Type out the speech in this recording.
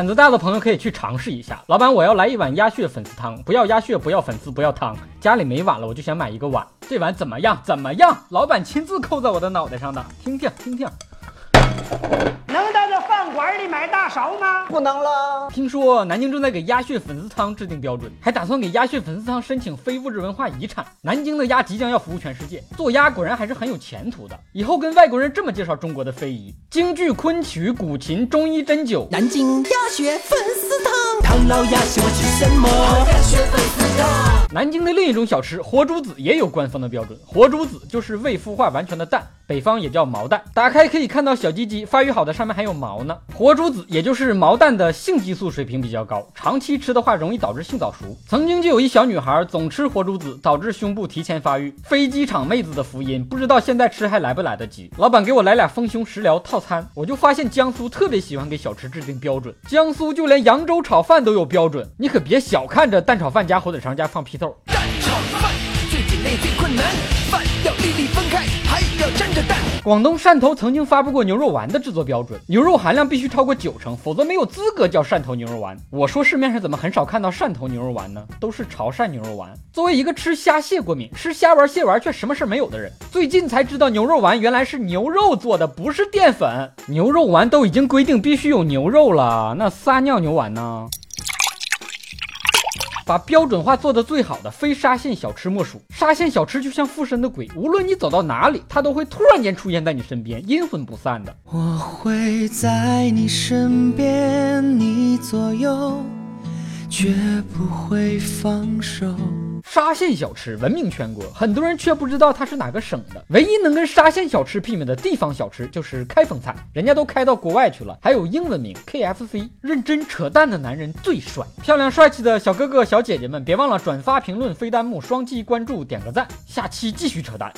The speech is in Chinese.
胆子大的朋友可以去尝试一下。老板，我要来一碗鸭血粉丝汤，不要鸭血，不要粉丝，不要汤。家里没碗了，我就想买一个碗。这碗怎么样？怎么样？老板亲自扣在我的脑袋上的，听听听听。能到这饭馆里买大勺吗？不能了。听说南京正在给鸭血粉丝汤制定标准，还打算给鸭血粉丝汤申请非物质文化遗产。南京的鸭即将要服务全世界，做鸭果然还是很有前途的。以后跟外国人这么介绍中国的非遗：京剧、昆曲、古琴、中医针灸。南京鸭血粉丝汤，唐老鸭喜欢吃什么？南京的另一种小吃活珠子也有官方的标准，活珠子就是未孵化完全的蛋，北方也叫毛蛋。打开可以看到小鸡鸡发育好的上面还有毛呢。活珠子也就是毛蛋的性激素水平比较高，长期吃的话容易导致性早熟。曾经就有一小女孩总吃活珠子，导致胸部提前发育。飞机场妹子的福音，不知道现在吃还来不来得及。老板给我来俩丰胸食疗套餐，我就发现江苏特别喜欢给小吃制定标准，江苏就连扬州炒饭都有标准，你可别小看这蛋炒饭加火腿肠加放屁。蛋炒饭最近内最困难，饭要粒粒分开，还要沾着蛋。广东汕头曾经发布过牛肉丸的制作标准，牛肉含量必须超过九成，否则没有资格叫汕头牛肉丸。我说市面上怎么很少看到汕头牛肉丸呢？都是潮汕牛肉丸。作为一个吃虾蟹过敏、吃虾丸蟹丸却什么事没有的人，最近才知道牛肉丸原来是牛肉做的，不是淀粉。牛肉丸都已经规定必须有牛肉了，那撒尿牛丸呢？把标准化做得最好的非沙县小吃莫属。沙县小吃就像附身的鬼，无论你走到哪里，它都会突然间出现在你身边，阴魂不散的。我会在你身边，你左右，绝不会放手。沙县小吃闻名全国，很多人却不知道它是哪个省的。唯一能跟沙县小吃媲美的地方小吃就是开封菜，人家都开到国外去了，还有英文名 KFC。认真扯淡的男人最帅，漂亮帅气的小哥哥小姐姐们，别忘了转发、评论、飞弹幕、双击关注、点个赞，下期继续扯淡。